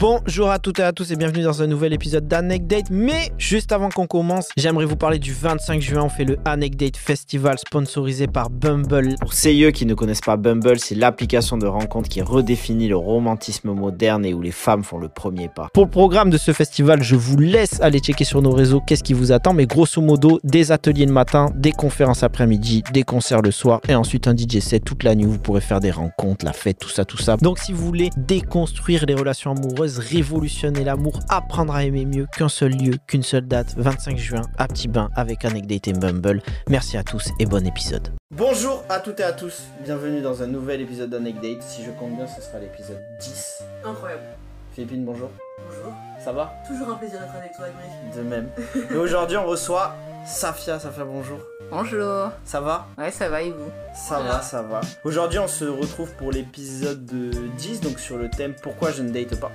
Bonjour à toutes et à tous et bienvenue dans un nouvel épisode d'Anecdate. Mais juste avant qu'on commence, j'aimerais vous parler du 25 juin. On fait le Anecdate Festival sponsorisé par Bumble. Pour ceux qui ne connaissent pas Bumble, c'est l'application de rencontre qui redéfinit le romantisme moderne et où les femmes font le premier pas. Pour le programme de ce festival, je vous laisse aller checker sur nos réseaux qu'est-ce qui vous attend. Mais grosso modo, des ateliers le matin, des conférences après-midi, des concerts le soir et ensuite un DJ set toute la nuit. Vous pourrez faire des rencontres, la fête, tout ça, tout ça. Donc si vous voulez déconstruire les relations amoureuses, révolutionner l'amour, apprendre à aimer mieux qu'un seul lieu, qu'une seule date, 25 juin à Petit Bain avec Anecdate et Bumble. Merci à tous et bon épisode. Bonjour à toutes et à tous, bienvenue dans un nouvel épisode d'Anecdate. Si je compte bien, ce sera l'épisode 10. Incroyable. Philippine, bonjour. Bonjour. Ça va? Toujours un plaisir d'être avec toi, Emmerich. De même. Et aujourd'hui, on reçoit Safia. Safia, bonjour. Bonjour. Ça va? Ouais, ça va et vous? Ça va, ça va. Aujourd'hui, on se retrouve pour l'épisode de 10, donc sur le thème Pourquoi je ne date pas?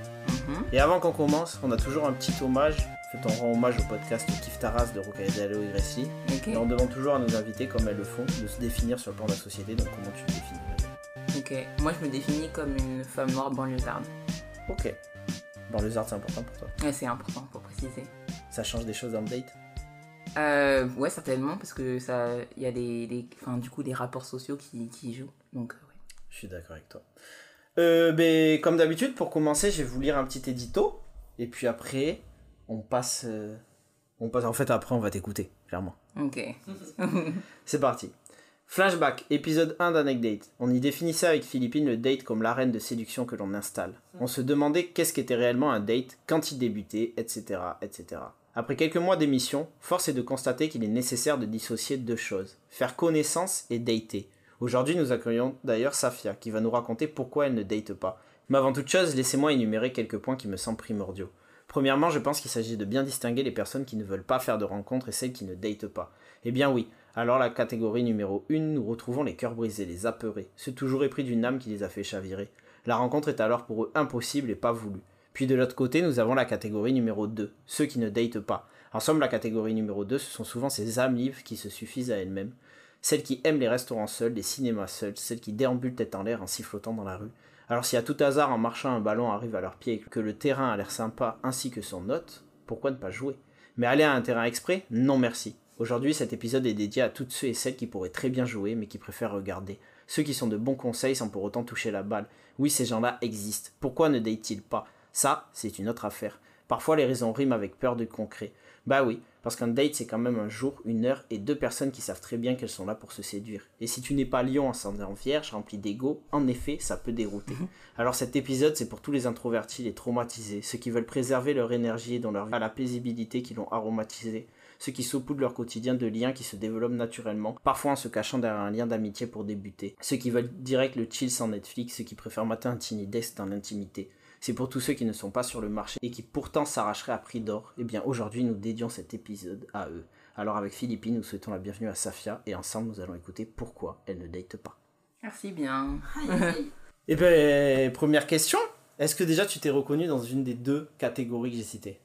Mhm. Et avant qu'on commence, on a toujours un petit hommage. En fait, on rend hommage au podcast Kif Taras de Rocadalo et. Et on demande toujours à nos invités, comme elles le font, de se définir sur le plan de la société. Donc, comment tu te définis Ok. Moi, je me définis comme une femme noire banlieusarde. Ok. Arts, c'est important pour toi. Ouais, c'est important pour préciser. Ça change des choses dans le date? Euh, ouais, certainement, parce que ça, il y a des, des- enfin, du coup, des rapports sociaux qui, jouent. Donc, euh, ouais. Je suis d'accord avec toi. Euh, ben, comme d'habitude, pour commencer, je vais vous lire un petit édito. Et puis après, on passe. euh, on passe. En fait, après, on va t'écouter, clairement. Ok. C'est parti. Flashback, épisode 1 d'Anecdate. On y définissait avec Philippine le date comme l'arène de séduction que l'on installe. On se demandait qu'est-ce qu'était réellement un date, quand il débutait, etc., etc. Après quelques mois d'émission, force est de constater qu'il est nécessaire de dissocier deux choses. Faire connaissance et dater. Aujourd'hui, nous accueillons d'ailleurs Safia, qui va nous raconter pourquoi elle ne date pas. Mais avant toute chose, laissez-moi énumérer quelques points qui me semblent primordiaux. Premièrement, je pense qu'il s'agit de bien distinguer les personnes qui ne veulent pas faire de rencontres et celles qui ne datent pas. Eh bien oui, alors la catégorie numéro 1, nous retrouvons les cœurs brisés, les apeurés, ceux toujours épris d'une âme qui les a fait chavirer. La rencontre est alors pour eux impossible et pas voulue. Puis de l'autre côté, nous avons la catégorie numéro 2, ceux qui ne datent pas. En somme, la catégorie numéro 2, ce sont souvent ces âmes libres qui se suffisent à elles-mêmes, celles qui aiment les restaurants seuls, les cinémas seuls, celles qui déambulent tête en l'air en sifflotant dans la rue. Alors si à tout hasard en marchant un ballon arrive à leurs pieds et que le terrain a l'air sympa ainsi que son hôte, pourquoi ne pas jouer? Mais aller à un terrain exprès? Non merci. Aujourd'hui cet épisode est dédié à toutes ceux et celles qui pourraient très bien jouer mais qui préfèrent regarder. Ceux qui sont de bons conseils sans pour autant toucher la balle. Oui ces gens-là existent. Pourquoi ne datent-ils pas? Ça, c'est une autre affaire. Parfois les raisons riment avec peur de concret. Bah oui, parce qu'un date c'est quand même un jour, une heure et deux personnes qui savent très bien qu'elles sont là pour se séduire. Et si tu n'es pas lion ascendant vierge, rempli d'ego, en effet, ça peut dérouter. Alors cet épisode c'est pour tous les introvertis, les traumatisés, ceux qui veulent préserver leur énergie et dont leur vie a la paisibilité qui l'ont aromatisé, ceux qui saupoudrent leur quotidien de liens qui se développent naturellement, parfois en se cachant derrière un lien d'amitié pour débuter, ceux qui veulent direct le chill sans Netflix, ceux qui préfèrent matin un tinidex dans l'intimité. C'est pour tous ceux qui ne sont pas sur le marché et qui pourtant s'arracheraient à prix d'or. Eh bien aujourd'hui nous dédions cet épisode à eux. Alors avec Philippine, nous souhaitons la bienvenue à Safia et ensemble nous allons écouter pourquoi elle ne date pas. Merci bien. Eh bien, première question, est-ce que déjà tu t'es reconnu dans une des deux catégories que j'ai citées?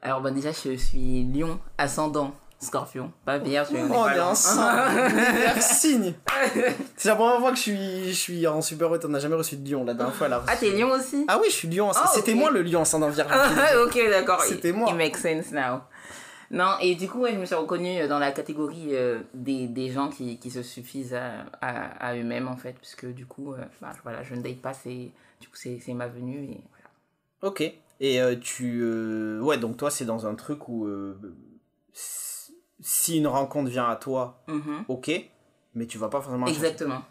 Alors, bah, déjà, je suis lion, ascendant, scorpion, pas vierge. mais on est Oh, on pas est Univers signe C'est la première fois que je suis, je suis en super on n'a jamais reçu de lion la dernière fois. a Ah, t'es lion aussi? Ah oui, je suis lion, Ah, c'était moi le lion ascendant vierge. Ah, ok, d'accord. C'était It- moi. It makes sense now. Non, et du coup, ouais, je me suis reconnue dans la catégorie euh, des, des gens qui, qui se suffisent à, à, à eux-mêmes, en fait, parce que du coup, euh, bah, voilà, je ne date pas, c'est du coup, c'est c'est ma venue, et voilà. Ok. Et euh, tu... euh, Ouais, donc toi c'est dans un truc où... si- une rencontre vient à toi, Mhm. ok, mais tu vas pas forcément... Exactement.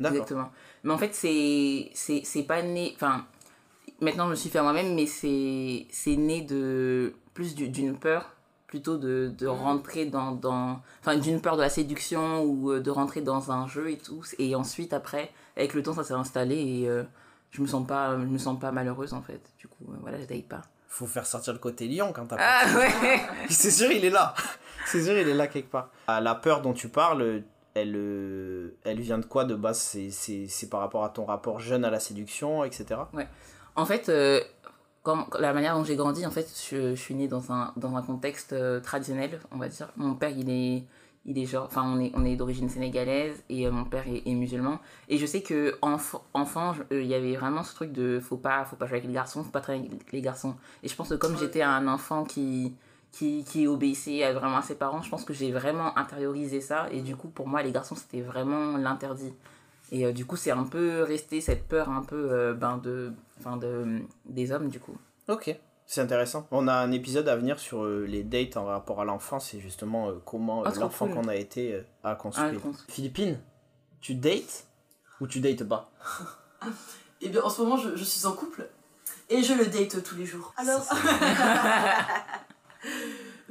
D'accord. Exactement. Mais en fait, c'est c'est pas né. Enfin, maintenant, je me suis fait à moi-même, mais c'est c'est né de plus du- d'une peur, plutôt de, de rentrer dans. dans enfin, d'une peur de la séduction ou euh, de rentrer dans un jeu et tout. Et ensuite, après, avec le temps, ça s'est installé et euh, je me sens pas je me sens pas malheureuse en fait. Du coup, euh, voilà, je date pas. Faut faire sortir le côté lion quand t'as Ah ouais C'est sûr, il est là. C'est sûr, il est là quelque part. Ah, la peur dont tu parles, elle, euh, elle vient de quoi de base? C'est- C'est c'est par rapport à ton rapport jeune à la séduction, etc. En fait, euh, comme, la manière dont j'ai grandi, en fait, je, je suis née dans un, dans un contexte euh, traditionnel, on va dire. Mon père, il est, il est genre, enfin, on est, on est d'origine sénégalaise et euh, mon père est, est musulman. Et je sais que enf- enfant, euh, il y avait vraiment ce truc de faut pas, faut pas jouer avec les garçons, faut pas travailler avec les garçons. Et je pense que comme Ouais. j'étais un enfant qui, qui, qui obéissait à vraiment à ses parents, je pense que j'ai vraiment intériorisé ça. Et du coup, pour moi, les garçons, c'était vraiment l'interdit. Et euh, du coup, c'est un peu resté cette peur un peu euh, ben, de, enfin de, des hommes, du coup. Ok, c'est intéressant. On a un épisode à venir sur euh, les dates en rapport à l'enfance et justement euh, comment euh, Ah, l'enfant cool. qu'on a été euh, a construit. Ah. Philippine, tu dates ou tu dates pas? Et bien en ce moment, je, je suis en couple et je le date tous les jours. Alors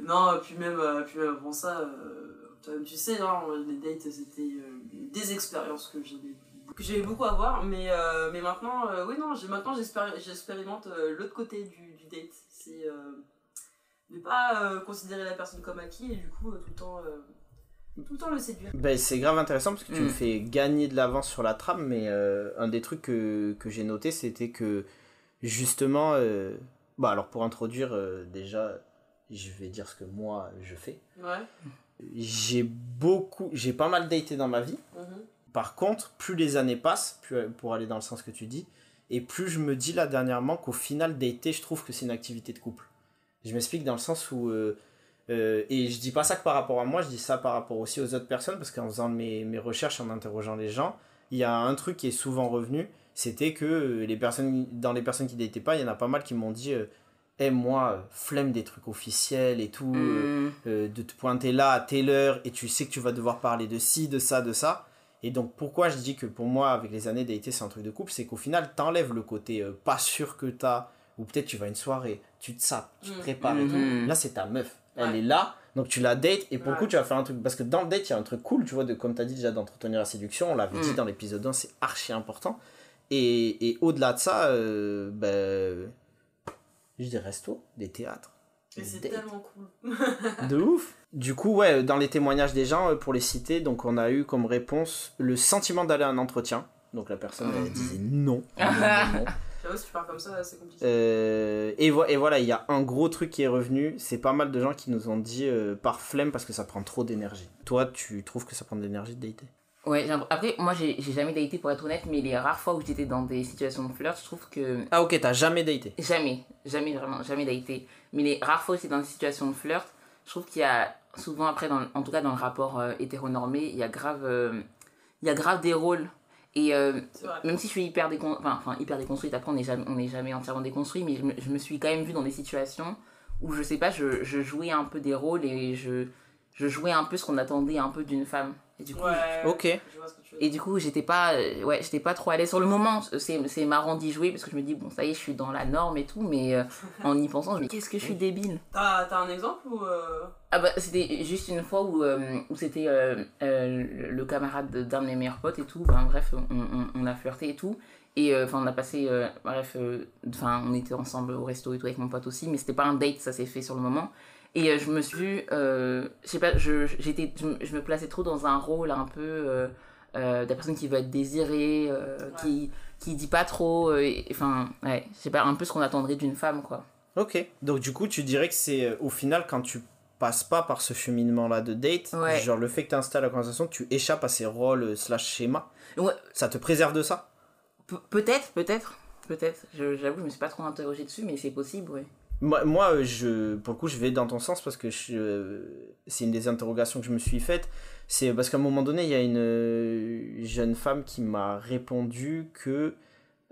Non, puis même, euh, puis même avant ça, euh, toi-même, tu sais, hein, les dates c'était euh, des expériences que j'avais que j'avais beaucoup à voir, mais, euh, mais maintenant, oui, non, j'ai- maintenant j'expéri- j'expérimente l'autre côté du, du date. C'est ne pas considérer la personne comme acquis et du coup, tout le temps, tout le temps le séduire. Ben, c'est grave intéressant parce que tu Mm. me fais gagner de l'avance sur la trame, mais euh, un des trucs que, que j'ai noté, c'était que justement, euh, bah alors pour introduire euh, déjà, je vais dire ce que moi je fais. Ouais. J'ai beaucoup, j'ai pas mal daté dans ma vie. Mhm. Par contre, plus les années passent, plus, pour aller dans le sens que tu dis, et plus je me dis là dernièrement qu'au final, dater, je trouve que c'est une activité de couple. Je m'explique dans le sens où. euh, euh, et je dis pas ça que par rapport à moi, je dis ça par rapport aussi aux autres personnes, parce qu'en faisant mes, mes recherches, en interrogeant les gens, il y a un truc qui est souvent revenu, c'était que euh, les personnes, dans les personnes qui dataient pas, il y en a pas mal qui m'ont dit euh, Eh, moi, euh, flemme des trucs officiels et tout, euh, Mm. euh, de te pointer là à telle heure et tu sais que tu vas devoir parler de ci, de ça, de ça. Et donc pourquoi je dis que pour moi avec les années d'été c'est un truc de couple, c'est qu'au final t'enlèves le côté euh, pas sûr que t'as, ou peut-être tu vas à une soirée, tu te sapes, tu te Mm. prépares et tout. Mhm. Là c'est ta meuf, elle Ouais. est là, donc tu la dates et pour le Ouais. coup tu vas faire un truc, parce que dans le date il y a un truc cool, tu vois, de, comme t'as dit déjà d'entretenir la séduction, on l'avait dit Mm. dans l'épisode 1, c'est archi important. Et, et au-delà de ça, euh, ben, je dis resto, des théâtres. Et des c'est tellement cool. De ouf. Du coup, ouais, dans les témoignages des gens, euh, pour les citer, donc on a eu comme réponse le sentiment d'aller à un entretien. Donc la personne elle Mhm. disait non. non, non, non. J'avoue, si tu parles comme ça, c'est compliqué. Euh, et, vo- et voilà, il y a un gros truc qui est revenu. C'est pas mal de gens qui nous ont dit euh, par flemme parce que ça prend trop d'énergie. Toi, tu trouves que ça prend de l'énergie de dater? Ouais, après, moi j'ai j'ai jamais daté pour être honnête, mais les rares fois où j'étais dans des situations de flirt, je trouve que. Ah ok, t'as jamais daté. Jamais, jamais vraiment, jamais daté. Mais les rares fois où j'étais dans des situations de flirt, je trouve qu'il y a souvent, après, dans, en tout cas dans le rapport euh, hétéronormé, il y a grave. euh, il y a grave des rôles. Et euh, même si je suis hyper, décon... enfin, enfin, hyper déconstruite, après on n'est jamais, on jamais entièrement déconstruit, mais je me, je me suis quand même vue dans des situations où je sais pas, je, je jouais un peu des rôles et je, je jouais un peu ce qu'on attendait un peu d'une femme. Et du coup, Ouais. Ok. Et du coup, j'étais pas, euh, ouais, j'étais pas trop à l'aise. Sur le moment, c'est c'est marrant d'y jouer parce que je me dis, bon, ça y est, je suis dans la norme et tout, mais euh, en y pensant, je me dis, qu'est-ce que je suis débile? T'as t'as un exemple ou. euh, Ah bah, c'était juste une fois où, euh, où c'était euh, euh, le camarade de- d'un de mes meilleurs potes et tout. Ben, bref, on, on, on a flirté et tout. Et euh, enfin, on a passé, euh, bref, euh, enfin, on était ensemble au resto et tout avec mon pote aussi, mais c'était pas un date, ça s'est fait sur le moment. Et euh, je me suis vue, euh, je sais pas, je, j'étais, je, me- je me plaçais trop dans un rôle un peu euh, euh, de la personne qui veut être désirée, euh, qui, qui dit pas trop, et- enfin, ouais, je sais pas, un peu ce qu'on attendrait d'une femme, quoi. Ok. Donc du coup, tu dirais que c'est au final quand tu passes pas par ce cheminement-là de date, Ouais. genre le fait que tu installes la conversation, tu échappes à ces rôles slash schémas. Ouais. Ça te préserve de ça? Pe- peut-être, peut-être, peut-être. Je- J'avoue, je me suis pas trop interrogée dessus, mais c'est possible, ouais. Moi, moi, je, pour le coup, je vais dans ton sens parce que c'est une des interrogations que je me suis faite. C'est parce qu'à un moment donné, il y a une euh, jeune femme qui m'a répondu que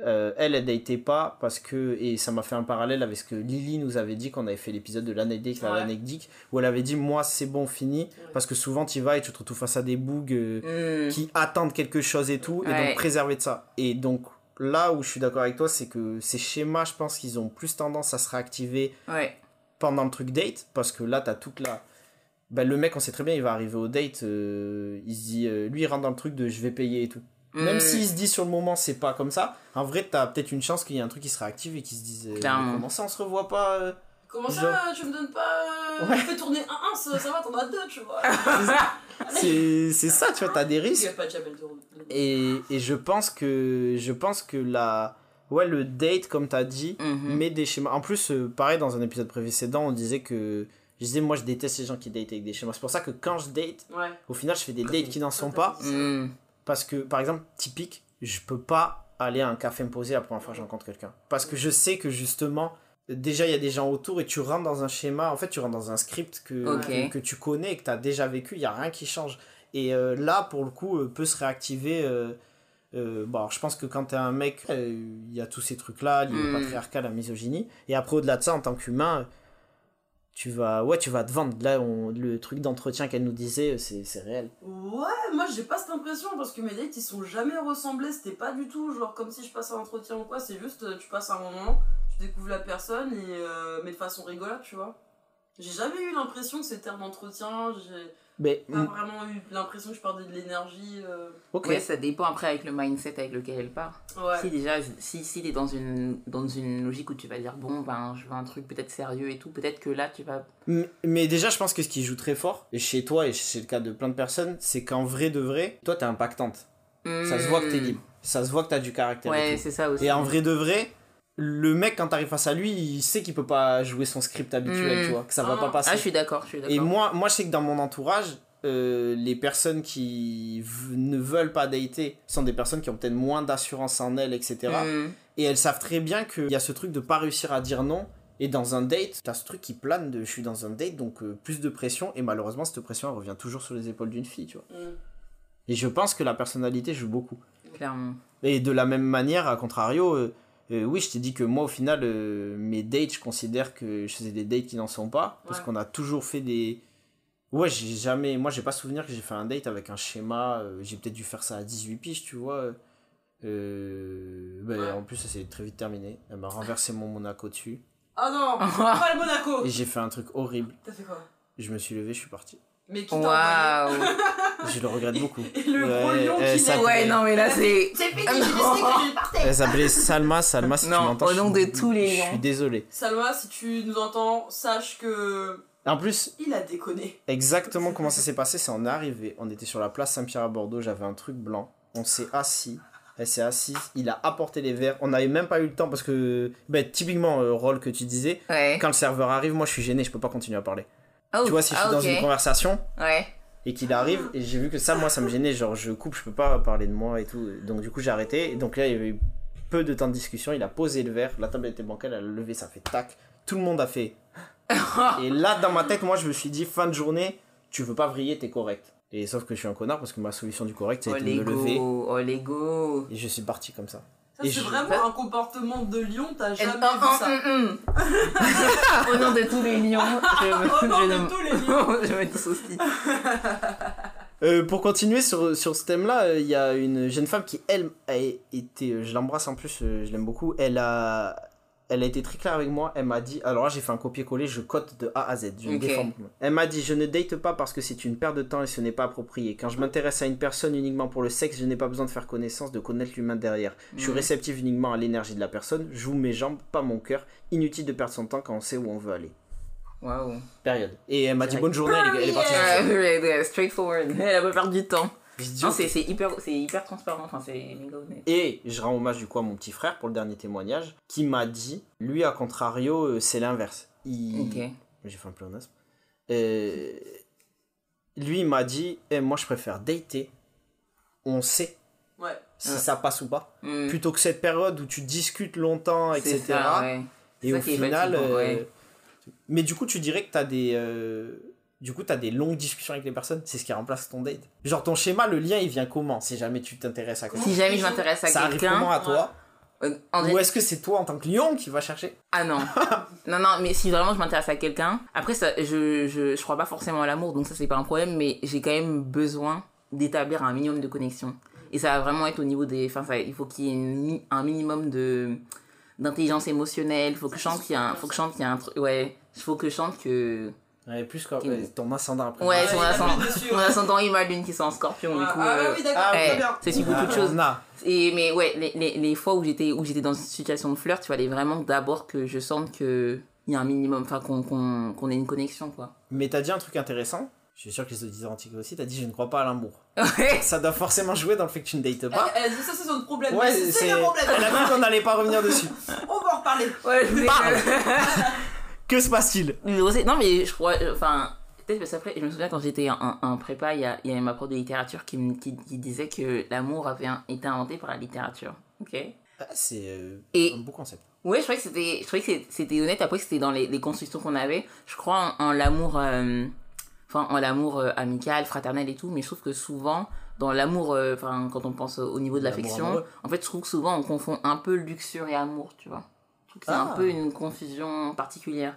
euh, elle, elle n'était pas parce que, et ça m'a fait un parallèle avec ce que Lily nous avait dit quand on avait fait l'épisode de l'anecdote, Ouais. où elle avait dit Moi, c'est bon, fini. Parce que souvent, tu y vas et tu te retrouves face à des bugs euh, Hmm. qui attendent quelque chose et tout, et donc préserver de ça. Et donc là où je suis d'accord avec toi, c'est que ces schémas, je pense qu'ils ont plus tendance à se réactiver Ouais. pendant le truc date, parce que là, t'as toute la. Ben, le mec, on sait très bien, il va arriver au date, euh, il se dit, euh, lui, il rentre dans le truc de je vais payer et tout. Même Hmm. s'il se dit sur le moment, c'est pas comme ça, en vrai, t'as peut-être une chance qu'il y ait un truc qui se réactive et qui se dise, euh, comment ça, on se revoit pas euh Comment ça, Genre- tu me donnes pas. euh, Ouais. Fais tourner un 1, ça, ça va, t'en as deux, tu vois. C'est c'est ça, tu vois, t'as des Il y risques. a pas de. Et, et je pense que je pense que la ouais le date comme t'as dit Mhm. met des schémas en plus euh, pareil dans un épisode précédent on disait que Je disais, moi, je déteste les gens qui datent avec des schémas. C'est pour ça que quand je date, Ouais. au final, je fais des dates qui n'en sont pas. Hmm. Parce que, par exemple, typique, je peux pas aller à un café me poser la première fois que je rencontre quelqu'un. Parce que je sais que justement, déjà, il y a des gens autour et tu rentres dans un schéma. En fait, tu rentres dans un script que, que, que tu connais et que tu as déjà vécu. Il n'y a rien qui change. Et euh, là, pour le coup, euh, peut se réactiver. euh, euh, bon, alors, je pense que quand tu es un mec, euh, il y a tous ces trucs-là, liés au Mm. patriarcat, la misogynie. Et après, au-delà de ça, en tant qu'humain, tu vas, ouais, tu vas te vendre. Là, on- le truc d'entretien qu'elle nous disait, c'est c'est réel. Ouais, moi j'ai pas cette impression parce que mes dates ils sont jamais ressemblés. C'était pas du tout genre comme si je passe un entretien ou quoi. C'est juste tu passes un moment, tu découvres la personne et euh, mais de façon rigolote, tu vois. J'ai jamais eu l'impression que c'était un entretien. J'ai Mais, pas vraiment eu l'impression que je perdais de l'énergie. euh. ok. Ouais, ça dépend après avec le mindset avec lequel elle part. Ouais. Si déjà, si, si t'es dans une, dans une logique où tu vas dire, bon, ben, je veux un truc peut-être sérieux et tout, peut-être que là, tu vas... Mais déjà, je pense que ce qui joue très fort, et chez toi et c'est le cas de plein de personnes, c'est qu'en vrai de vrai, toi t'es impactante. Ça se voit que t'es Hmm. libre. Ça se voit que t'as du caractère. Ouais, c'est ça aussi. Et en vrai de vrai, le mec, quand t'arrives face à lui, il sait qu'il peut pas jouer son script habituel, Mm. tu vois, que ça va Ah. pas passer. Ah, je suis d'accord, je suis d'accord. et moi, moi, je sais que dans mon entourage, euh, les personnes qui ne veulent pas dater sont des personnes qui ont peut-être moins d'assurance en elles, etc. Hmm. Et elles savent très bien qu'il y a ce truc de pas réussir à dire non. Et dans un date, t'as ce truc qui plane de je suis dans un date, donc euh, plus de pression. Et malheureusement, cette pression, elle revient toujours sur les épaules d'une fille, tu vois. Mm. Et je pense que la personnalité joue beaucoup. Clairement. Et de la même manière, à contrario, euh, euh, oui, je t'ai dit que moi, au final, euh, mes dates, je considère que je faisais des dates qui n'en sont pas. Parce Ouais. qu'on a toujours fait des. Ouais, j'ai jamais. Moi, j'ai pas souvenir que j'ai fait un date avec un schéma. euh, j'ai peut-être dû faire ça à 18 piges, tu vois. Bah, Ouais. En plus, ça s'est très vite terminé. Elle m'a renversé mon Monaco dessus. Ah non, pas le Monaco. Et j'ai fait un truc horrible. T'as fait quoi? Je me suis levé, je suis parti. Mais qui Waouh. Je le regrette beaucoup. Et le gros Ouais, lion euh, qui ça- Ouais, non, mais là, c'est... C'est fini, Ah j'ai décidé que je partais. Elle s'appelait Salma. Salma, si tu Non, m'entends. au je nom de tous les Je gens. suis désolé. Salma, si tu nous entends, sache que En plus, il a déconné. Exactement comment ça s'est passé, c'est on est arrivé, on était sur la place Saint-Pierre à Bordeaux, j'avais un truc blanc, on s'est assis, elle s'est assise, il a apporté les verres, on n'avait même pas eu le temps parce que, ben, typiquement, euh, rôle que tu disais, Ouais. quand le serveur arrive, moi je suis gêné, je peux pas continuer à parler. Oh, tu vois, si je suis ah, dans ok. une conversation Ouais. et qu'il arrive, et j'ai vu que ça, moi ça me gênait, genre je coupe, je peux pas parler de moi et tout, donc du coup j'ai arrêté, et donc là il y avait eu peu de temps de discussion, il a posé le verre, la table était bancale, elle a levé, ça fait tac, tout le monde a fait. Et là, dans ma tête, moi, je me suis dit, fin de journée, tu veux pas vriller, t'es correct. Et sauf que je suis un connard parce que ma solution du correct, Oh, c'est de me lever. l'ego. Oh, l'ego. Et je suis parti comme ça. C'est je- vraiment un comportement de lion, t'as jamais vu oh, ça. Au nom de tous les lions, je me, Au nom je de me- tous les lions. je me dissocie. Euh, pour continuer sur, sur ce thème-là, euh, il y a une jeune femme qui, elle, a été. euh, je l'embrasse en plus, euh, je l'aime beaucoup. Elle a. Elle a été très claire avec moi. Elle m'a dit. Alors là, j'ai fait un copier-coller, je cote de A à Z. Je me Ok. défends. Elle m'a dit Je ne date pas parce que c'est une perte de temps et ce n'est pas approprié. Quand je m'intéresse à une personne uniquement pour le sexe, je n'ai pas besoin de faire connaissance, de connaître l'humain derrière. Je suis réceptif uniquement à l'énergie de la personne. Je joue mes jambes, pas mon cœur. Inutile de perdre son temps quand on sait où on veut aller. Waouh. Période. Et elle m'a dit bonne journée, elle est, elle est partie. Yeah. Straightforward. Elle a pas perdu de temps. Non, c'est hyper, c'est hyper transparent. Enfin, c'est méga honnête. Et je rends hommage du coup à mon petit frère pour le dernier témoignage, qui m'a dit, lui à contrario, euh, c'est l'inverse. Il... Ok. J'ai fait un pléonasme. Euh, Lui il m'a dit, Eh, moi je préfère dater, on sait Ouais. si Ouais. ça passe ou pas, Hmm. plutôt que cette période où tu discutes longtemps, etc. ça, ouais. Et au final... euh. Mais du coup tu dirais que tu as des... euh, Du coup, tu as des longues discussions avec les personnes, c'est ce qui remplace ton date. Genre, ton schéma, le lien, il vient comment? Si jamais tu t'intéresses à quelqu'un. Si jamais je m'intéresse à Ça arrive comment quelqu'un. à toi? euh, Ou est-ce que c'est toi en tant que lion qui va chercher? Ah non. non, non, mais si vraiment je m'intéresse à quelqu'un, après, ça, je, je, je crois pas forcément à l'amour, donc ça, c'est pas un problème, mais j'ai quand même besoin d'établir un minimum de connexion. Et ça va vraiment être au niveau des. Enfin, ça, il faut qu'il y ait une un minimum de d'intelligence émotionnelle, faut que je chante qu'il y a un, faut que je chante qu'il y a un truc, ouais, faut que je chante que, Ouais, plus ouais, ton ascendant après. ouais, son il a ascendant, mon ascendant et ma lune qui sont en scorpion, du Ah, coup, ah euh, oui, d'accord, ah, très ouais, bien. c'est sur Ah, beaucoup de choses. on a. Et mais ouais, les, les, les fois où j'étais où j'étais dans une situation de flirt, il fallait vraiment d'abord que je sente que il y a un minimum, enfin qu'on qu'on qu'on ait une connexion quoi. Mais t'as dit un truc intéressant. Je suis sûr que les auditeurs antiques aussi. T'as dit je ne crois pas à l'amour. Ouais. Ça doit forcément jouer dans le fait que tu ne dates pas. dit ça, c'est son problème. Ouais, c'est c'est le problème. Elle a dit qu'on n'allait pas revenir dessus. On va en reparler. Ouais, je. Que se passe-t-il Non, mais je crois. euh, Enfin, peut-être parce qu'après, je me souviens quand j'étais en, en prépa, il y, a, il y avait ma prof de littérature qui, me- qui, qui disait que l'amour avait un- été inventé par la littérature. Ok? Ah, C'est euh, Et- un beau concept. Ouais, je croyais que c'était, je croyais que c'était honnête. Après, c'était dans les, les constructions qu'on avait. Je crois en, en l'amour, euh, enfin, en l'amour euh, amical, fraternel et tout. Mais je trouve que souvent, dans l'amour, euh, enfin, quand on pense au niveau de l'affection, en fait, je trouve que souvent on confond un peu luxure et amour, tu vois. C'est un Ah. peu une confusion particulière.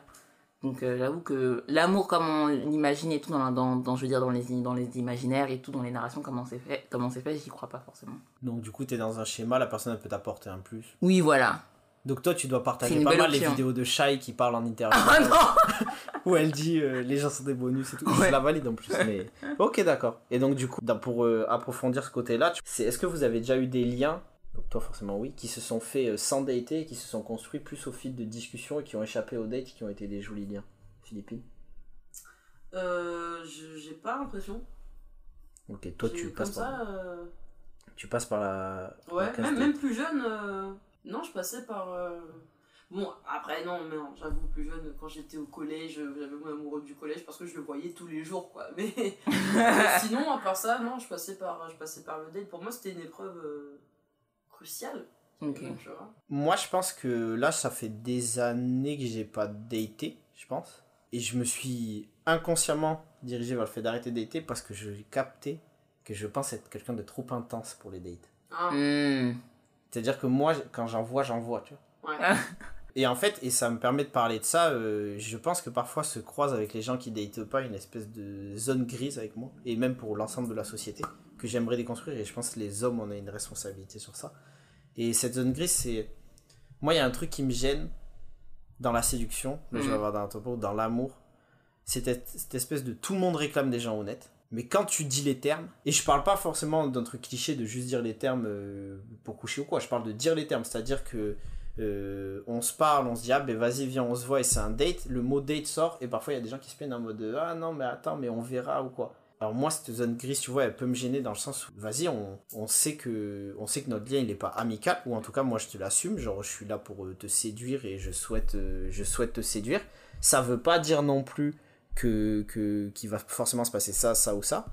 Donc, euh, j'avoue que l'amour, comme on l'imagine et tout, dans, dans, dans, je veux dire, dans les, dans les imaginaires et tout, dans les narrations, comment c'est fait, comment c'est fait, j'y crois pas forcément. Donc du coup, t'es dans un schéma, la personne elle peut t'apporter un plus. Oui, voilà. Donc toi, tu dois partager pas mal les vidéos de Shai qui parlent en interaction. Ah non où elle dit euh, les gens sont des bonus et tout. Ouais. Je la valide en plus. Mais... ok, d'accord. Et donc, du coup, pour euh, approfondir ce côté-là, tu- c'est est-ce que vous avez déjà eu des liens, donc toi forcément oui, qui se sont faits euh, sans dater, qui se sont construits plus au fil de discussions et qui ont échappé aux dates, qui ont été des jolis liens Philippine Euh, j'ai pas l'impression. Ok, toi tu comme passes, par... ça. euh, tu passes par la. Ouais, même, même plus jeune. euh, Non, je passais par. Bon, après, non, mais non, j'avoue, plus jeune, quand j'étais au collège, j'avais mon amoureux du collège parce que je le voyais tous les jours, quoi. Mais mais sinon, à part ça, non, je passais par, je passais par le date. Pour moi, c'était une épreuve Moi, je pense que là, ça fait des années que j'ai pas daté, je pense. Et je me suis inconsciemment dirigé vers le fait d'arrêter de dater parce que j'ai capté que je pense être quelqu'un de trop intense pour les dates. Ah, Hmm. C'est-à-dire que moi, quand j'en vois, j'en vois, tu vois. ouais. Et en fait, et ça me permet de parler de ça, euh, je pense que parfois se croise avec les gens qui datent pas une espèce de zone grise avec moi, et même pour l'ensemble de la société, que j'aimerais déconstruire, et je pense que les hommes, on a une responsabilité sur ça. Et cette zone grise, c'est... Moi, il y a un truc qui me gêne dans la séduction, là je vais Mhm. avoir dans un topo, dans l'amour, c'est cette, espèce de tout le monde réclame des gens honnêtes. Mais quand tu dis les termes, et je parle pas forcément d'un truc cliché de juste dire les termes euh, pour coucher ou quoi, je parle de dire les termes, c'est-à-dire que euh, on se parle, on se dit ah ben vas-y viens on se voit et c'est un date, le mot date sort et parfois il y a des gens qui se plaignent en mode ah non mais attends mais on verra ou quoi. Alors moi cette zone grise tu vois elle peut me gêner dans le sens où vas-y on, sait que on sait que notre lien il est pas amical ou en tout cas moi je te l'assume genre je suis là pour euh, te séduire et je souhaite euh, je souhaite te séduire. Ça veut pas dire non plus que qu'il va forcément se passer ça ça ou ça.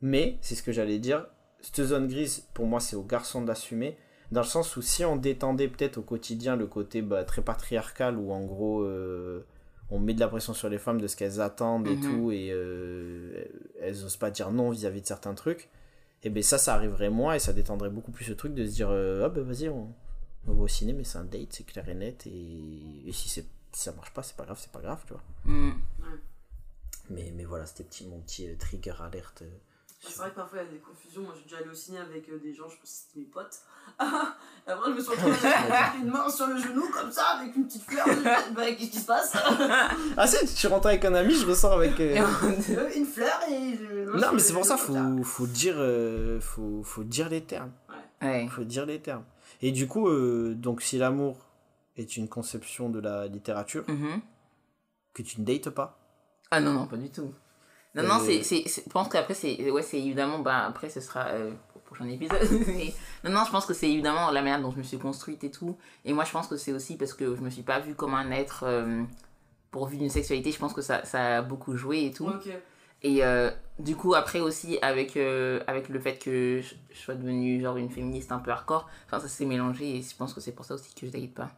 Mais c'est ce que j'allais dire, cette zone grise pour moi c'est au garçon d'assumer dans le sens où si on détendait peut-être au quotidien le côté bah, très patriarcal où en gros euh, on met de la pression sur les femmes de ce qu'elles attendent et Mhm. tout et euh, elles osent pas dire non vis-à-vis de certains trucs et ben ça ça arriverait moins et ça détendrait beaucoup plus le truc de se dire euh, ah ben vas-y on, on va au ciné mais c'est un date c'est clair et net et, et si, c'est- si ça marche pas c'est pas grave c'est pas grave tu vois Hmm. mais, mais voilà c'était petit, mon petit euh, trigger alerte euh, C'est vrai que parfois il y a des confusions. Moi, j'ai déjà allé au ciné avec euh, des gens, je pense que c'était mes potes. Et après, je me suis retrouvée avec une main sur le genou, comme ça, avec une petite fleur. Bah, qu'est-ce qui se passe? Ah si suis rentré avec un ami je ressors avec euh, Euh, Une fleur et. je- non mais c'est pour ça faut, faut dire euh, faut, faut dire les termes Ouais. Il faut dire les termes. Et du coup, euh, donc si l'amour est une conception de la littérature, Mhm. que tu ne dates pas, Ah non, non, pas du tout. Non, Euh, non, c'est, c'est, c'est- je pense qu'après, c'est, ouais, c'est évidemment, bah, après, ce sera euh, pour le prochain épisode. Mais non, non, je pense que c'est évidemment la manière dont je me suis construite et tout. Et moi, je pense que c'est aussi parce que je me suis pas vue comme un être euh, pourvu d'une sexualité. Je pense que ça, ça a beaucoup joué et tout. Et euh, du coup, après aussi, avec, euh, avec le fait que je, je sois devenue genre une féministe un peu hardcore, enfin, ça s'est mélangé et je pense que c'est pour ça aussi que je date pas.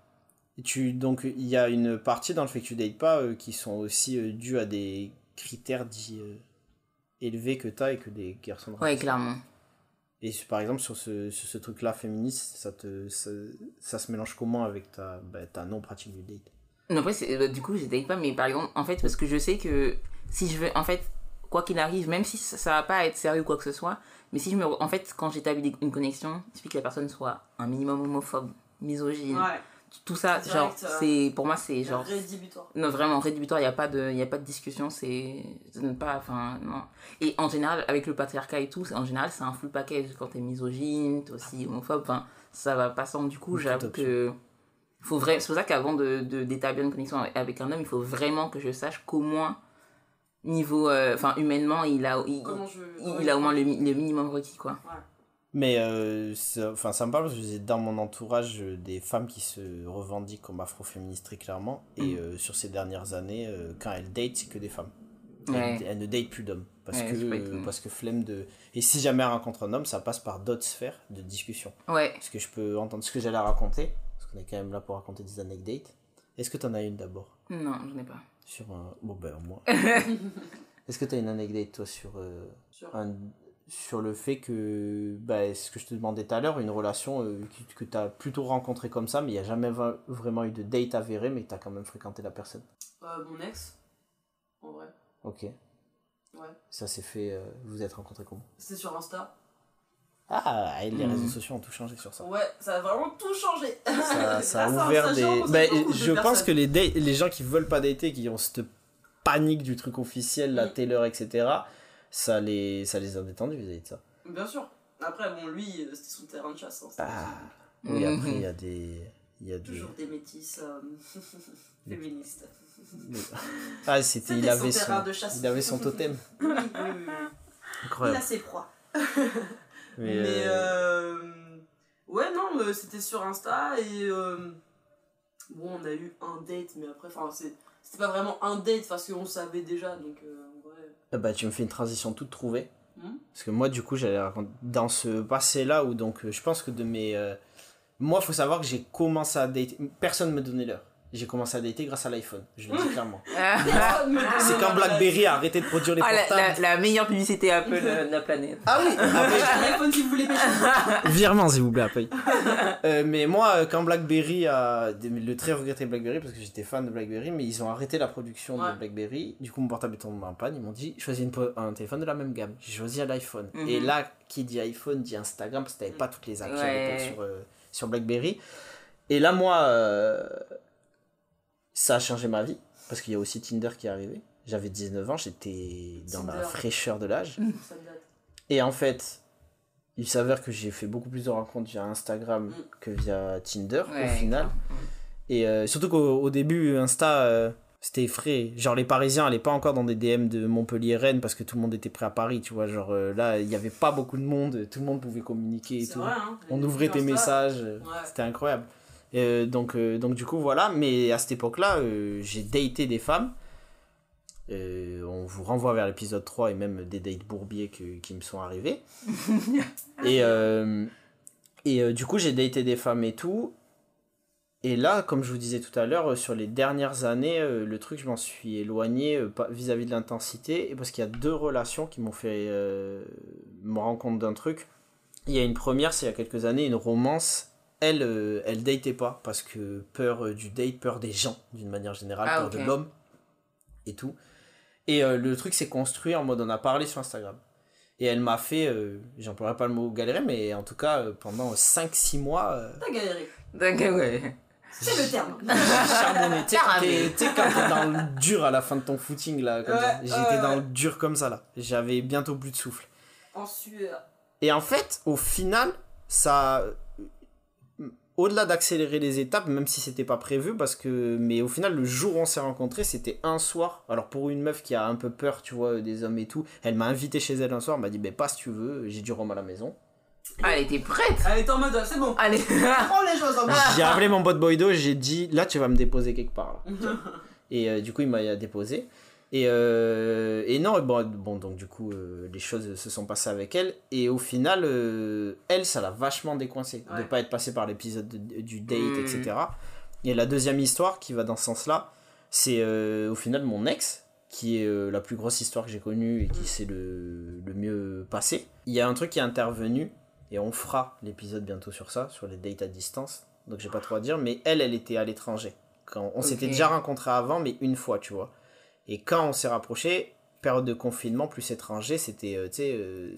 et tu, donc il y a une partie dans le fait que tu dates pas euh, qui sont aussi euh, dus à des critères dits euh, élevés que tu as et que des garçons ne Ouais, clairement. Et par exemple, sur ce, sur ce truc-là féministe, ça, te, ça, ça se mélange comment avec ta, bah, ta non-pratique du date? Non, après, bah, du coup, je date pas, mais par exemple, en fait, parce que je sais que si je veux, en fait, quoi qu'il arrive, même si ça, ça va pas être sérieux ou quoi que ce soit, mais si je me. En fait, quand j'établis une connexion, il suffit que la personne soit un minimum homophobe, misogyne, Ouais. Tout ça, Direct, genre, euh, c'est. Pour moi, c'est genre. Rédhibitoire. Non, vraiment, rédhibitoire, il n'y a, pas de- y a pas de discussion, c'est. ne pas, enfin, non. Et en général, avec le patriarcat et tout, c'est- en général, c'est un full package. Quand t'es misogyne, t'es aussi homophobe, enfin, ça va pas sans. Du coup, j'avoue que. Faut vrai... C'est pour ça qu'avant de, de, d'établir une connexion avec un homme, il faut vraiment que je sache qu'au moins, niveau. euh, Enfin, humainement, il a, il, je. il, il a au moins le, le minimum requis, quoi. Mais euh, ça, enfin, ça me parle parce que j'ai dans mon entourage euh, des femmes qui se revendiquent comme afroféministes très clairement. Et Mm. euh, sur ces dernières années, quand elles datent, c'est que des femmes. Ouais. Elles, elles ne datent plus d'hommes. Parce, Ouais, que, parce que flemme de. Et si jamais elle rencontre un homme, ça passe par d'autres sphères de discussion. Ouais. Est-ce que je peux entendre ce que j'allais raconter? Parce qu'on est quand même là pour raconter des anecdotes. Est-ce que tu en as une d'abord? Non, j'en ai pas. Sur un. Bon, ben, moi. Est-ce que tu as une anecdote, toi, sur, Sur- un- sur le fait que. Bah, ce que je te demandais tout à l'heure, une relation euh, que, que tu as plutôt rencontrée comme ça, mais il n'y a jamais va- vraiment eu de date avérée, mais tu as quand même fréquenté la personne Euh, mon ex, en vrai. Ok. Ouais. Ça s'est fait. euh, vous êtes rencontrés comment? C'était sur Insta. Ah, et les Mhm. réseaux sociaux ont tout changé sur ça. Ouais, ça a vraiment tout changé. Ça, ça a ouvert des. Bah, de je pense personnes. que les, les gens qui veulent pas dater, qui ont cette panique du truc officiel, la Mm. Taylor, etc., ça les, ça les a détendus vis-à-vis de ça. Bien sûr. Après, bon, lui, euh, c'était son terrain de chasse. hein, c'était Ah, oui, Mhm. après, il y a des. Il y a des... Toujours des métis euh, féministes. Ah, c'était. C'était Il son avait terrain son, de chasse. il avait son totem. Oui, oui, oui. Il a ses proies. Mais, Mais, euh, euh, ouais, non, mais c'était sur Insta et euh, bon, on a eu un date, mais après, enfin, c'est- c'était pas vraiment un date parce qu'on savait déjà, donc euh, bah, tu me fais une transition toute trouvée. Hmm. Parce que moi, du coup, j'allais raconter. Dans ce passé-là, où donc, euh, je pense que de mes. euh, Moi, faut savoir que j'ai commencé à dater. Personne ne me donnait l'heure. J'ai commencé à dater grâce à l'iPhone. Je le dis clairement. Personne me C'est quand la- Blackberry a arrêté de produire les Ah, la, portables. la, la meilleure publicité Apple de la planète. Ah oui Après, L'iPhone si vous voulez pêcher. Virement, s'il vous plaît, Apple. Euh, mais moi, euh, quand BlackBerry a. Le très regretté BlackBerry, parce que j'étais fan de BlackBerry, mais ils ont arrêté la production Ouais. de BlackBerry. Du coup, mon portable est tombé en panne. Ils m'ont dit choisis une un téléphone de la même gamme. J'ai choisi un iPhone. Mhm. Et là, qui dit iPhone dit Instagram, parce que t'avais pas toutes les Ouais. l'époque sur, euh, sur BlackBerry. Et là, moi, euh, ça a changé ma vie, parce qu'il y a aussi Tinder qui est arrivé. J'avais 19 ans, j'étais dans la fraîcheur de l'âge. Date. Et en fait, il s'avère que j'ai fait beaucoup plus de rencontres via Instagram Mm. que via Tinder Ouais, au final. Et euh, surtout qu'au au début, Insta, euh, c'était frais. Genre les Parisiens allaient pas encore dans des DM de Montpellier-Rennes parce que tout le monde était prêt à Paris, tu vois. Genre euh, là, il y avait pas beaucoup de monde, tout le monde pouvait communiquer et tout. vrai, hein. On ouvrait tes Insta, messages, Ouais. c'était incroyable. Euh, donc, euh, donc du coup, voilà. Mais à cette époque-là, euh, j'ai daté des femmes. Euh, on vous renvoie vers l'épisode 3 et même des dates bourbiers que- qui me sont arrivés. et et du coup, j'ai daté des femmes et tout. Et là, comme je vous disais tout à l'heure, sur les dernières années, le truc, je m'en suis éloigné vis-à-vis de l'intensité. Et parce qu'il y a deux relations qui m'ont fait me rendre compte d'un truc. Il y a une première, c'est il y a quelques années, une romance. Elle, euh, elle datait pas parce que peur euh, du date, peur des gens d'une manière générale, Ah, peur de l'homme et tout. Et euh, le truc s'est construit en mode on a parlé sur Instagram. Et elle m'a fait, euh, j'emploierai pas le mot galérer, mais en tout cas euh, pendant 5-6 mois, euh, T'as galéré. D'accord, ouais. C'est le terme. charbonné. T'es- tu sais, quand t'es dans le dur à la fin de ton footing, là, Ouais. J'étais ouais, dans ouais. le dur comme ça, là. J'avais bientôt plus de souffle. En sueur. Et en fait, au final, ça. Au-delà d'accélérer les étapes, même si c'était pas prévu, parce que. Mais au final, le jour où on s'est rencontrés, c'était un soir. Alors, pour une meuf qui a un peu peur, tu vois, des hommes et tout, elle m'a invité chez elle un soir, elle m'a dit, ben, pas si tu veux, j'ai du rhum à la maison. Ah, elle était prête. Elle est en mode, c'est bon. Allez. Prends les choses en main. J'ai appelé mon pote Boydo, j'ai dit, là, tu vas me déposer quelque part. là. Et euh, du coup, il m'a déposé. Et, euh, et non, bon, bon, donc du coup, euh, les choses se sont passées avec elle. Et au final, euh, elle, ça l'a vachement décoincé de Ouais. pas être passée par l'épisode de- du date, Mhm. etc. Et la deuxième histoire qui va dans ce sens-là, c'est au final mon ex, qui est la plus grosse histoire que j'ai connue et qui s'est le, le mieux passé. Il y a un truc qui est intervenu, et on fera l'épisode bientôt sur ça, sur les dates à distance. Donc j'ai pas trop à dire, mais elle, elle était à l'étranger. Quand on s'était déjà rencontrés avant, mais une fois, tu vois. Et quand on s'est rapprochés, période de confinement plus étranger, c'était euh, euh,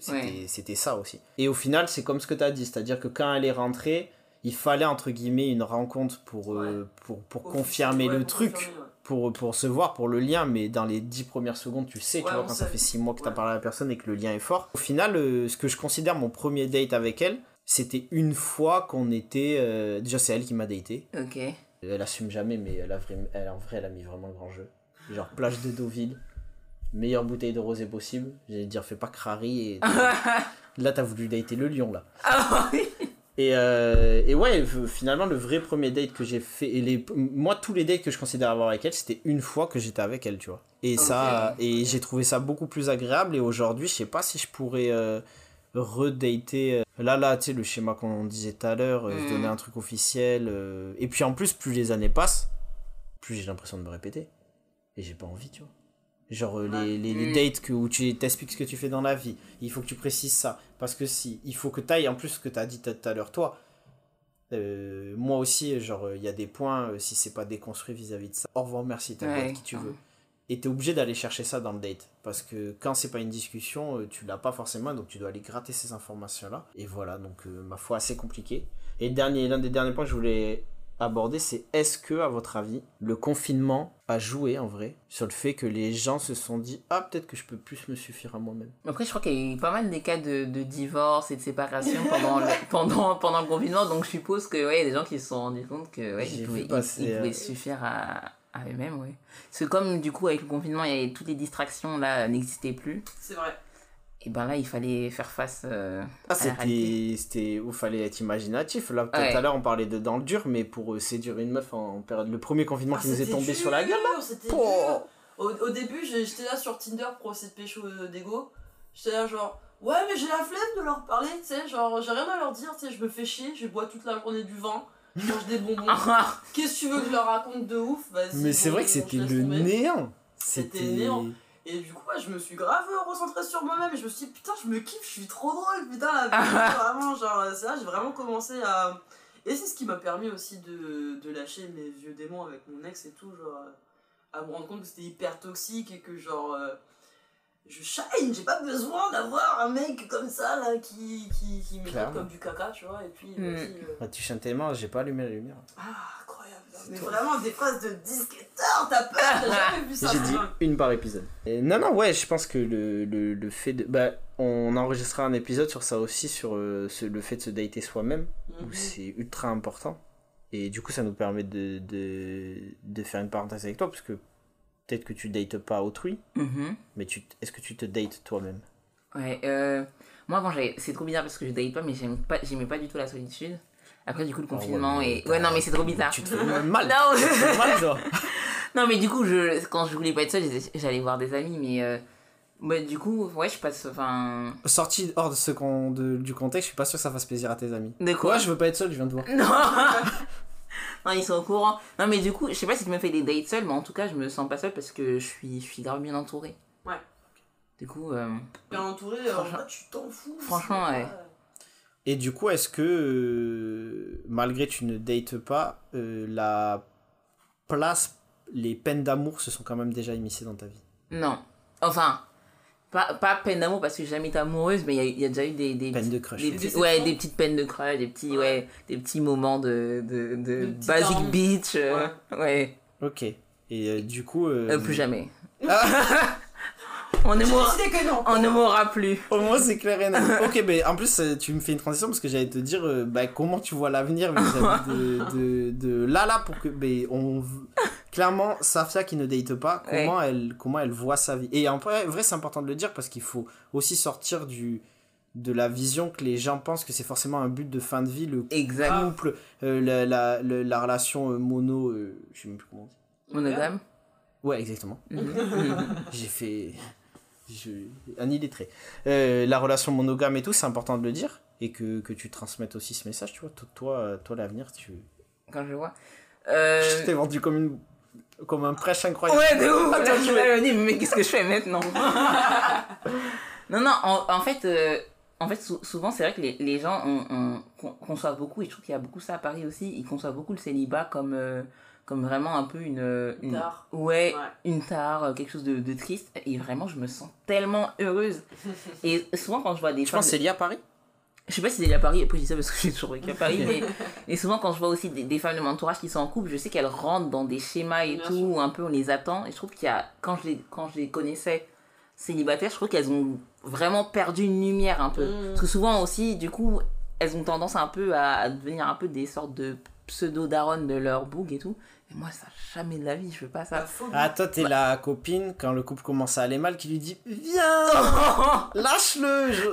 c'était Ouais. ça aussi. Et au final, c'est comme ce que tu as dit, c'est-à-dire que quand elle est rentrée, il fallait entre guillemets une rencontre pour, euh, pour, pour confirmer ouais, le pour truc, confirmer, pour, pour se voir, pour le lien, mais dans les dix premières secondes, tu sais, tu vois, quand ça fait six mois que tu as parlé à la personne et que le lien est fort. Au final, euh, ce que je considère mon premier date avec elle, c'était une fois qu'on était. euh, déjà, c'est elle qui m'a daté. Ok. Elle assume jamais, mais elle, a vra- elle, en vrai, elle a mis vraiment le grand jeu. Genre plage de Deauville. meilleure bouteille de rosé possible. J'allais dire, fais pas crari. Et là, t'as voulu dater le lion, là. Ah oui. Et, euh, et ouais, finalement, le vrai premier date que j'ai fait, et les, moi, tous les dates que je considère avoir avec elle, c'était une fois que j'étais avec elle, tu vois. Et ça, et j'ai trouvé ça beaucoup plus agréable. Et aujourd'hui, je sais pas si je pourrais euh, redater. euh, Là, là, tu sais, le schéma qu'on disait tout à l'heure, euh, se Mm. donner un truc officiel. euh, et puis en plus, plus les années passent, plus j'ai l'impression de me répéter. Et j'ai pas envie, tu vois. Genre euh, les, les, les dates que, où tu t'expliques ce que tu fais dans la vie, il faut que tu précises ça. Parce que si, il faut que tu ailles en plus ce que tu as dit tout à l'heure, toi. Euh, moi aussi, genre, il y a des points, euh, si c'est pas déconstruit vis-à-vis de ça, au revoir, merci, t'as Ouais, qui tu veux. Et t'es obligé d'aller chercher ça dans le date. Parce que quand c'est pas une discussion, tu l'as pas forcément, donc tu dois aller gratter ces informations-là. Et voilà, donc ma foi, assez compliqué. Et l'un des derniers points que je voulais aborder, c'est est-ce que, à votre avis, le confinement a joué en vrai sur le fait que les gens se sont dit ah peut-être que je peux plus me suffire à moi-même? Après, je crois qu'il y a eu pas mal des cas de, de divorce et de séparation pendant le, pendant, pendant le confinement. Donc, je suppose que, ouais, il y a des gens qui se sont rendus compte que, ouais, ils pouvaient, ils- passer, ils pouvaient euh, suffire à, à eux-mêmes, ouais. Parce que comme, du coup, avec le confinement, il y avait toutes les distractions, là, n'existaient plus. C'est vrai. Et ben là, il fallait faire face euh, Ah, c'était, c'était, où fallait être imaginatif. Là, tout Ouais. à l'heure, on parlait de dans le dur, mais pour euh, séduire une meuf en période, le premier confinement Ah, qui nous est tombé sur la gueule. Dur. Au, au début, j'étais là sur Tinder pour essayer de pécho euh, d'ego. J'étais là genre, ouais, mais j'ai la flemme de leur parler, tu sais, genre, j'ai rien à leur dire, tu sais, je me fais chier, je bois toute la journée du vin, je mange des bonbons. Ah, Qu'est-ce que tu veux que je leur raconte de ouf? Mais c'est vrai que c'était le néant. C'était néant. Et du coup, je me suis grave recentrée sur moi-même et je me suis dit, putain, je me kiffe, je suis trop drôle, putain, vraiment, genre, c'est là, j'ai vraiment commencé à. Et c'est ce qui m'a permis aussi de, de lâcher mes vieux démons avec mon ex et tout, genre, à me rendre compte que c'était hyper toxique et que, genre, euh, je shine, j'ai pas besoin d'avoir un mec comme ça, là, qui, qui, qui me comme du caca, tu vois, et puis, Mm. vas-y, euh, Bah, tu chantes tellement, j'ai pas allumé la lumière. Ah, mais vraiment des phrases de disquetteur, t'as peur, t'as jamais vu ça. J'ai dit une par épisode. Et non, non, ouais, je pense que le, le, le fait de. Bah, on enregistrera un épisode sur ça aussi, sur euh, ce- le fait de se dater soi-même, où Mhm. c'est ultra important. Et du coup, ça nous permet de, de, de faire une parenthèse avec toi, parce que peut-être que tu dates pas autrui, mhm. mais tu, est-ce que tu te dates toi-même? Ouais, euh, moi avant, j'avais- c'est trop bizarre parce que je date pas, mais j'aime pas, j'aimais pas du tout la solitude. Après, du coup, le Ah ouais, confinement et. Ouais, non, mais c'est trop bizarre. Tu te fais mal Non, Tu te fais mal, toi non, mais du coup, je, quand je voulais pas être seule, j'allais voir des amis, mais. euh, ouais, du coup, ouais, je passe. Enfin. Sorti hors de ce con- de- du contexte, je suis pas sûr que ça fasse plaisir à tes amis. De quoi? Ouais, je veux pas être seul, je viens de voir. Non Non, ils sont au courant. Non, mais du coup, je sais pas si tu me fais des dates seules, mais en tout cas, je me sens pas seule parce que je suis, je suis grave bien entourée. Ouais. Du coup, euh, Bien entouré, euh, en Franchement- tu t'en fous. Franchement, ouais. pas- Et du coup, est-ce que, euh, malgré tu ne dates pas, euh, la place, les peines d'amour se sont quand même déjà immiscées dans ta vie? Non. Enfin, pas, pas peine d'amour parce que j'ai jamais été amoureuse, mais il y a, il y a déjà eu des, des, Peine de crush. des Des ouais, des petites peines de crush, des petits, ouais. Ouais. des petits moments de, de, de De petits basic beach. euh, ouais, Ok. Et euh, du coup... euh, Euh, plus jamais. On ne J'ai m'aura décidé que non. on ne m'aura plus. au moins, c'est clair et net. ok, mais en plus, euh, tu me fais une transition parce que j'allais te dire euh, bah, comment tu vois l'avenir de, de, de là, là, pour que... ben, on... Clairement, Safia qui ne date pas, comment, elle, comment elle voit sa vie? Et en vrai, vrai, c'est important de le dire parce qu'il faut aussi sortir du de la vision que les gens pensent que c'est forcément un but de fin de vie, le Exact. couple, euh, la, la, relation euh, mono, euh, je sais même plus comment on dit. Monogame. Ouais, exactement. Mhm. J'ai fait. Je... Un illettré. Euh, la relation monogame et tout, c'est important de le dire. Et que, que tu transmettes aussi ce message, tu vois. Toi, toi, toi l'avenir, tu. Quand je vois. Euh... Je t'ai vendu comme, une... comme un prêche incroyable. Ouais, de ouf. Attends, Là, je vais- mais qu'est-ce que je fais maintenant? Non, non, en, en fait, euh, en fait sou- souvent, c'est vrai que les, les gens on, on- con- conçoivent beaucoup, et je trouve qu'il y a beaucoup ça à Paris aussi, ils conçoivent beaucoup le célibat comme, euh, comme vraiment un peu une. une Tard. Ouais, Ouais. une tare, euh, quelque chose de, de triste. Et vraiment, je me sens tellement heureuse. Et souvent, quand je vois des Je pense que c'est lié à Paris? Je sais pas si c'est à Paris, après je dis ça parce que j'ai toujours vécu à Paris, mais et souvent quand je vois aussi des, des femmes de mon entourage qui sont en couple, je sais qu'elles rentrent dans des schémas et Bien tout, sûr. où un peu on les attend. Et je trouve qu'il y a, quand je les, quand je les connaissais célibataires, je trouve qu'elles ont vraiment perdu une lumière un peu. Mm. Parce que souvent aussi, du coup, elles ont tendance un peu à, devenir un peu des sortes de pseudo-daronnes de leur boug et tout. Mais moi, ça, jamais de la vie, je veux pas ça. phobie. Ah, toi, t'es la copine, quand le couple commence à aller mal, qui lui dit Viens Lâche-le je-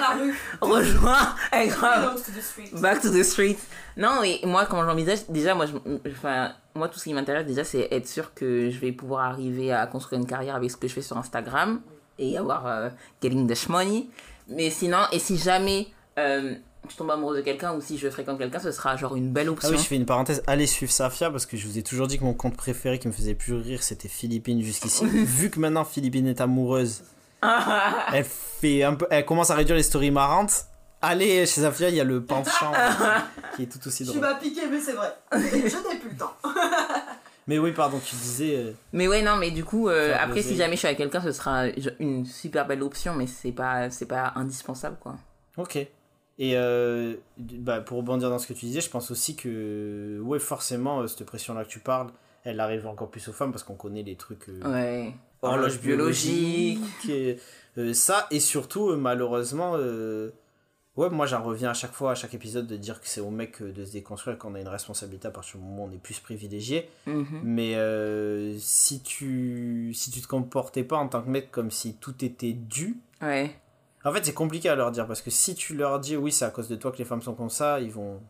la rue. Rejoins grave. Belongs to the street. Back to the street. Non, mais moi, quand j'envisage, déjà, moi, je, enfin, moi, tout ce qui m'intéresse, déjà, c'est être sûr que je vais pouvoir arriver à construire une carrière avec ce que je fais sur Instagram et avoir euh, getting the money. Mais sinon, et si jamais euh, je tombe amoureuse de quelqu'un ou si je fréquente quelqu'un, ce sera genre une belle Ah option. oui, je fais une parenthèse. Allez suivre Safia parce que je vous ai toujours dit que mon compte préféré qui me faisait plus rire c'était Philippine jusqu'ici. Vu que maintenant Philippine est amoureuse, elle fait un peu, elle commence à réduire les stories marrantes. Allez chez Safia, il y a le penchant qui est tout aussi Tu drôle. m'as piqué, mais c'est vrai. je n'ai plus le temps. Mais oui, pardon, tu disais. euh, Mais ouais, non, mais du coup, euh, après, baiser. si jamais je suis avec quelqu'un, ce sera une super belle option, mais c'est pas, c'est pas indispensable, quoi. Ok. Et euh, bah, pour rebondir dans ce que tu disais, je pense aussi que, ouais, forcément, euh, cette pression-là que tu parles, elle arrive encore plus aux femmes parce qu'on connaît les trucs. euh, Ouais. horloge biologique, et, euh, ça, et surtout, malheureusement, ouais, moi j'en reviens à chaque fois, à chaque épisode, de dire que c'est au mec de se déconstruire, qu'on a une responsabilité à partir du moment où on est plus privilégié. Mhm. Mais si, tu, si tu te comportais pas en tant que mec comme si tout était dû, Ouais. En fait c'est compliqué à leur dire, parce que si tu leur dis oui, c'est à cause de toi que les femmes sont comme ça, ils vont,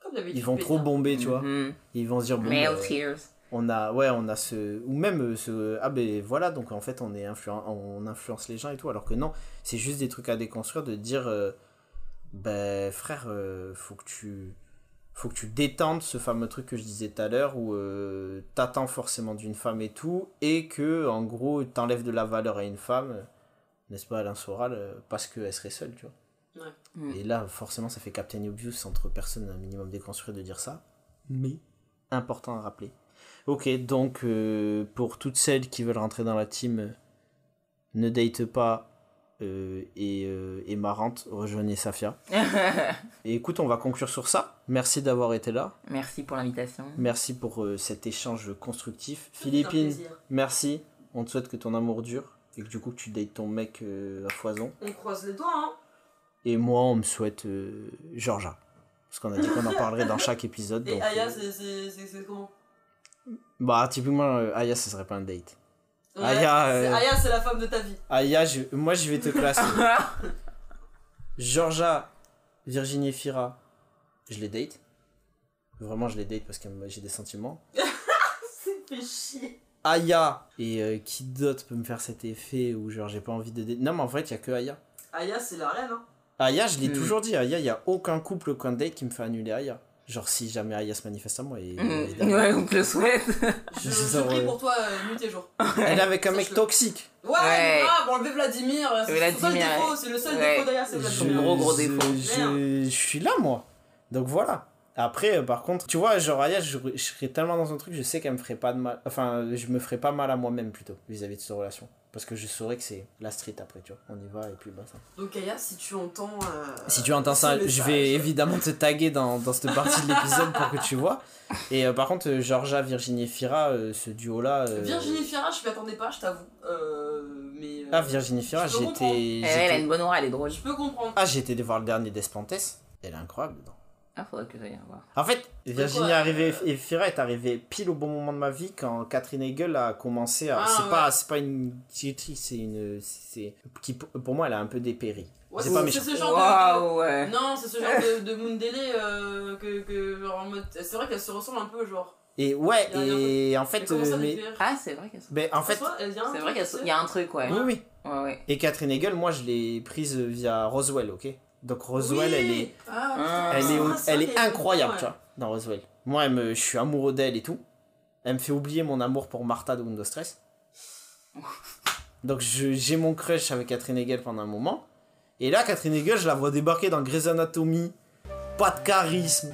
Comme ils vont trop bomber, tu vois. Mhm. Ils vont se dire, bon, Male tears. on a ouais on a ce ou même euh, ce ah ben voilà donc en fait on est influen on influence les gens et tout alors que non c'est juste des trucs à déconstruire de dire euh, ben frère euh, faut que tu faut que tu détendes ce fameux truc que je disais tout à l'heure où euh, t'attends forcément d'une femme et tout et que en gros t'enlèves de la valeur à une femme euh, n'est-ce pas Alain Soral euh, parce qu'elle serait seule tu vois Ouais. Mm. et là forcément ça fait Captain Obvious entre personnes un minimum déconstruit de dire ça mais important à rappeler Ok, donc euh, pour toutes celles qui veulent rentrer dans la team, euh, ne date pas euh, et, euh, et marrante, rejoignez Safia. Et écoute, on va conclure sur ça. Merci d'avoir été là. Merci pour l'invitation. Merci pour euh, cet échange constructif. Philippine, merci. On te souhaite que ton amour dure et que du coup que tu dates ton mec euh, à foison. On croise les doigts, hein. Et moi, on me souhaite euh, Georgia. Parce qu'on a dit qu'on en parlerait dans chaque épisode. Et donc, Aya, euh, c'est- comment? Bah, typiquement, Aya, ce serait pas un date. Ouais, Aya, c'est- Aya, c'est la femme de ta vie. Aya, je- moi je vais te classer. Georgia, Virginie Fira, je les date. Vraiment, je les date parce que j'ai des sentiments. C'est fait chier. Aya, et euh, qui d'autre peut me faire cet effet où genre j'ai pas envie de date Non, mais en fait, il y a que Aya. Aya, c'est la reine, hein. Aya, je l'ai Hmm. toujours dit, Aya, il y a aucun couple, aucun date qui me fait annuler Aya. Genre, si jamais Aya se manifeste à moi. Et, Mhm. évidemment. Ouais, on te le souhaite. Je, je prie vrai. pour toi euh, nuit et jour. Elle est avec un Ça, mec je- toxique. Ouais, Ouais. ah, bon, enlever Vladimir, euh, c'est le seul Vladimir, défaut, ouais. c'est le seul Ouais. défaut d'Aya, c'est Je- Vladimir. gros, gros je- défaut. Je, je suis là, moi. Donc voilà. Après, euh, par contre, tu vois, genre Aya, je, je serais tellement dans un truc, je sais qu'elle me ferait pas de mal. Enfin, je me ferais pas mal à moi-même plutôt vis-à-vis de cette relation. Parce que je saurais que c'est la street après, tu vois. On y va et puis bah ça. Donc Aya, si tu entends... euh, Si tu entends ça, je vais évidemment te taguer dans, dans cette partie de l'épisode pour que tu vois. Et euh, par contre, Georgia, Virginie et Fira, euh, ce duo-là. euh, Virginie Fira, je m'y attendais pas, je t'avoue. Euh, mais... euh, Ah, Virginie Fira, je peux j'étais. Elle, a une bonne aura, elle est drôle. Je peux comprendre. Ah, j'ai été voir le dernier d'Espantes. Elle est incroyable dedans. Ah, faudrait que j'aille voir. En fait, Virginie arrivée euh, et Fira est arrivée pile au bon moment de ma vie quand Catherine Hegel a commencé à. Ah, c'est ouais. pas, c'est pas une directrice, c'est une, c'est qui pour moi elle a un peu dépéri. Ouais, c'est c'est pas méchant. ce genre de... Ouais. Non, c'est ce genre de, de Mundele euh, que, que genre en mode... C'est vrai qu'elle se ressemble un peu, genre. Et ouais, et en fait, euh, mais. Ah, c'est vrai qu'elle ben, en fait, C'est vrai qu'il y a un truc, ouais. oui, oui. Ouais, ouais. Et Catherine Hegel, moi je l'ai prise via Roswell, ok? Donc Roswell, Oui. elle est, Ah, elle est, Ah, elle incroyable, ouais. tu vois, dans Roswell. Moi, elle me, je suis amoureux d'elle et tout. Elle me fait oublier mon amour pour Martha de Windows Stress. Donc je- j'ai mon crush avec Catherine Hegel pendant un moment. Et là, Catherine Hegel, je la vois débarquer dans Grey's Anatomy. Pas de charisme,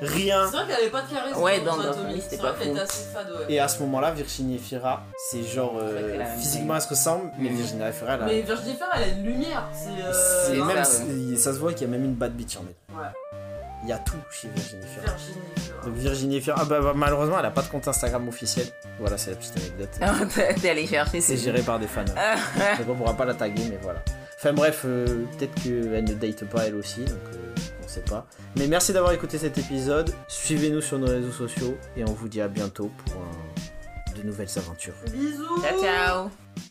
rien. C'est vrai qu'elle avait pas de charisme. Ouais, dans- dans. Anatomy, c'était C'est vrai pas qu'elle fou. était assez fade, ouais. Et à ce moment-là, Virginie Fira, c'est genre euh, physiquement elle se ressemble, mais Mhm. Virginie Fira, elle a- Mais Virginie Fira, elle a une lumière. C'est. euh, même, ça, se voit qu'il y a même une bad bitch en fait. Ouais. Il y a tout chez Virginie Fira. Virginie Fira. Donc Virginie Fira, ah bah, bah, malheureusement elle a pas de compte Instagram officiel. Voilà, c'est la petite anecdote. T'es allé chercher, C'est c'est géré par des fans. Donc on pourra pas la taguer, mais voilà. Enfin bref, euh, peut-être qu'elle ne date pas elle aussi, donc euh, on sait pas. Mais merci d'avoir écouté cet épisode. Suivez-nous sur nos réseaux sociaux et on vous dit à bientôt pour un- de nouvelles aventures. Bisous Ciao, ciao